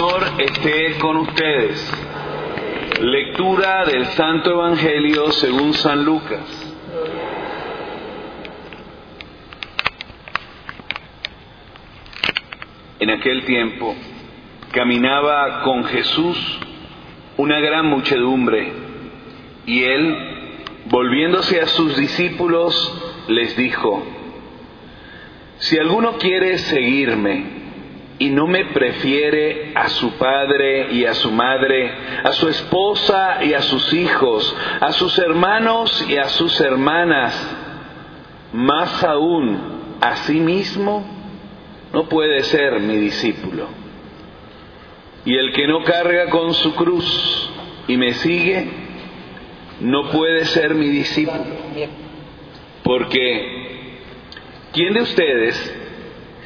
Señor esté con ustedes. Lectura del Santo Evangelio según San Lucas. En aquel tiempo caminaba con Jesús una gran muchedumbre y él, volviéndose a sus discípulos, les dijo, si alguno quiere seguirme, y no me prefiere a su padre y a su madre, a su esposa y a sus hijos, a sus hermanos y a sus hermanas, más aún a sí mismo, no puede ser mi discípulo. Y el que no carga con su cruz y me sigue, no puede ser mi discípulo. Porque, ¿quién de ustedes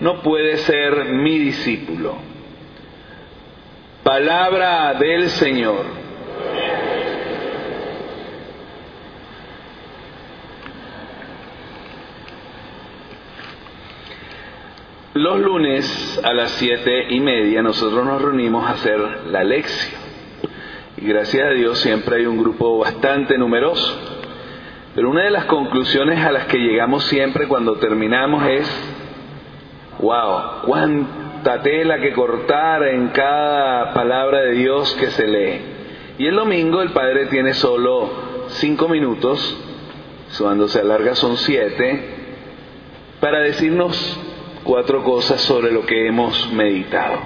no puede ser mi discípulo. Palabra del Señor. Los lunes a las siete y media nosotros nos reunimos a hacer la lección. Y gracias a Dios siempre hay un grupo bastante numeroso. Pero una de las conclusiones a las que llegamos siempre cuando terminamos es Wow, cuánta tela que cortar en cada palabra de Dios que se lee. Y el domingo el Padre tiene solo cinco minutos, cuando se alarga son siete, para decirnos cuatro cosas sobre lo que hemos meditado.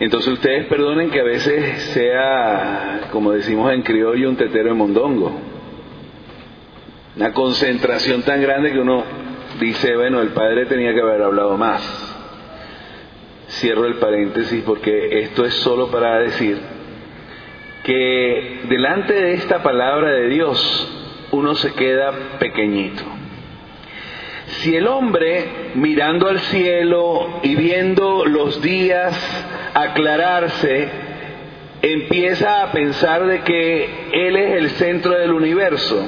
Entonces ustedes perdonen que a veces sea, como decimos en criollo, un tetero de mondongo. Una concentración tan grande que uno dice, bueno, el padre tenía que haber hablado más. Cierro el paréntesis porque esto es solo para decir que delante de esta palabra de Dios uno se queda pequeñito. Si el hombre mirando al cielo y viendo los días aclararse, empieza a pensar de que Él es el centro del universo,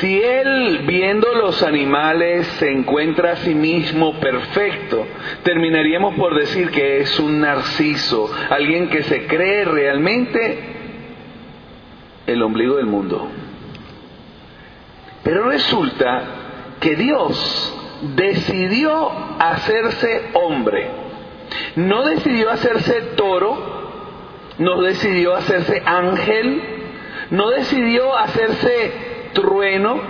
si él, viendo los animales, se encuentra a sí mismo perfecto, terminaríamos por decir que es un narciso, alguien que se cree realmente el ombligo del mundo. Pero resulta que Dios decidió hacerse hombre. No decidió hacerse toro, no decidió hacerse ángel, no decidió hacerse trueno,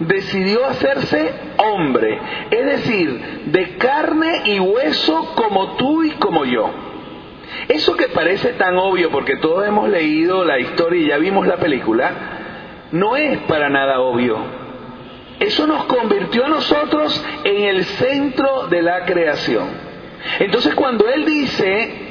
decidió hacerse hombre, es decir, de carne y hueso como tú y como yo. Eso que parece tan obvio porque todos hemos leído la historia y ya vimos la película, no es para nada obvio. Eso nos convirtió a nosotros en el centro de la creación. Entonces cuando Él dice,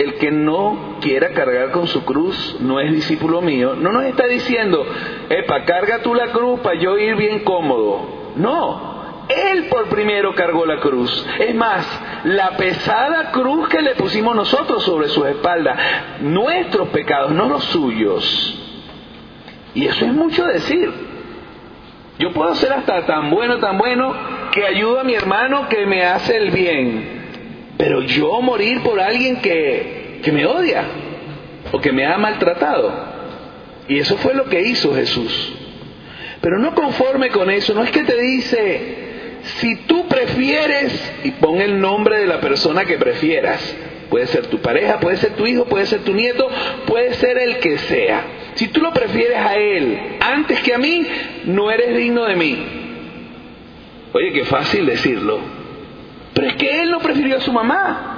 el que no quiera cargar con su cruz no es discípulo mío, no nos está diciendo, epa, carga tú la cruz para yo ir bien cómodo. No, él por primero cargó la cruz. Es más, la pesada cruz que le pusimos nosotros sobre su espalda, nuestros pecados, no los suyos. Y eso es mucho decir. Yo puedo ser hasta tan bueno, tan bueno, que ayudo a mi hermano que me hace el bien. Pero yo morir por alguien que, que me odia o que me ha maltratado. Y eso fue lo que hizo Jesús. Pero no conforme con eso, no es que te dice, si tú prefieres, y pon el nombre de la persona que prefieras, Puede ser tu pareja, puede ser tu hijo, puede ser tu nieto, puede ser el que sea. Si tú lo prefieres a él antes que a mí, no eres digno de mí. Oye, qué fácil decirlo. Pero es que él no prefirió a su mamá.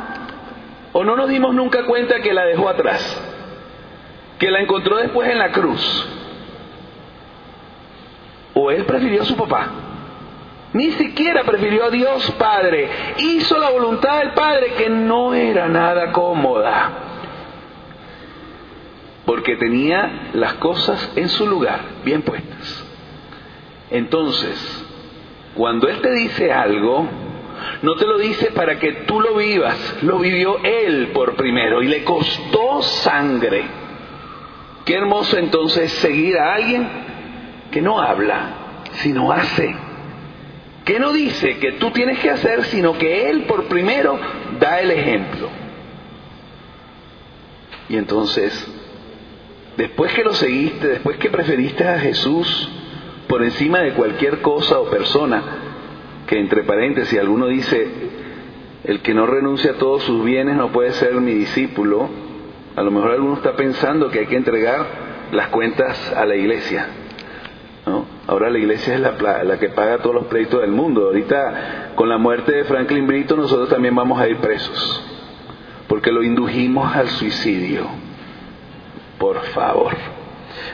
¿O no nos dimos nunca cuenta que la dejó atrás? Que la encontró después en la cruz. ¿O él prefirió a su papá? Ni siquiera prefirió a Dios Padre. Hizo la voluntad del Padre que no era nada cómoda. Porque tenía las cosas en su lugar, bien puestas. Entonces, cuando Él te dice algo, no te lo dice para que tú lo vivas, lo vivió Él por primero y le costó sangre. Qué hermoso entonces seguir a alguien que no habla, sino hace que no dice que tú tienes que hacer, sino que Él por primero da el ejemplo. Y entonces, después que lo seguiste, después que preferiste a Jesús por encima de cualquier cosa o persona, que entre paréntesis alguno dice, el que no renuncia a todos sus bienes no puede ser mi discípulo, a lo mejor alguno está pensando que hay que entregar las cuentas a la iglesia. Ahora la iglesia es la, la, que paga todos los créditos del mundo. Ahorita, con la muerte de Franklin Brito, nosotros también vamos a ir presos, porque lo indujimos al suicidio. Por favor.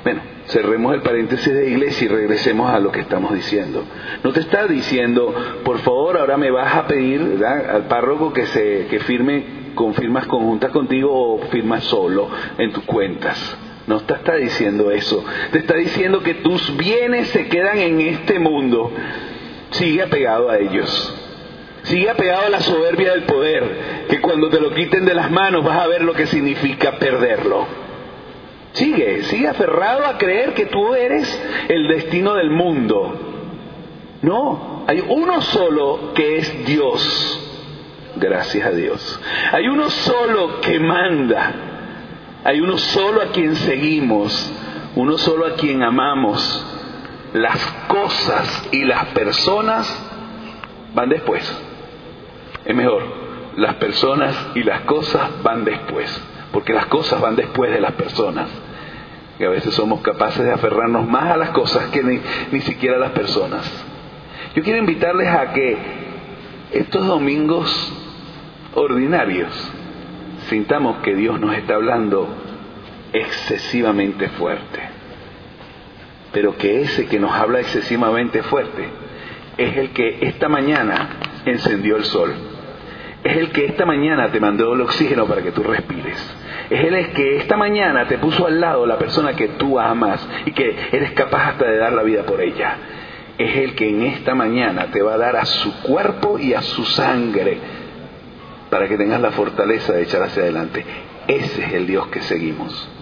Bueno, cerremos el paréntesis de iglesia y regresemos a lo que estamos diciendo. No te está diciendo, por favor, ahora me vas a pedir al párroco que, se, que firme con firmas conjuntas contigo o firmas solo en tus cuentas. No te está diciendo eso. Te está diciendo que tus bienes se quedan en este mundo. Sigue apegado a ellos. Sigue apegado a la soberbia del poder, que cuando te lo quiten de las manos vas a ver lo que significa perderlo. Sigue, sigue aferrado a creer que tú eres el destino del mundo. No, hay uno solo que es Dios. Gracias a Dios. Hay uno solo que manda. Hay uno solo a quien seguimos, uno solo a quien amamos. Las cosas y las personas van después. Es mejor, las personas y las cosas van después, porque las cosas van después de las personas. Y a veces somos capaces de aferrarnos más a las cosas que ni, ni siquiera a las personas. Yo quiero invitarles a que estos domingos ordinarios sintamos que Dios nos está hablando excesivamente fuerte. Pero que ese que nos habla excesivamente fuerte es el que esta mañana encendió el sol. Es el que esta mañana te mandó el oxígeno para que tú respires. Es el que esta mañana te puso al lado la persona que tú amas y que eres capaz hasta de dar la vida por ella. Es el que en esta mañana te va a dar a su cuerpo y a su sangre para que tengas la fortaleza de echar hacia adelante. Ese es el Dios que seguimos.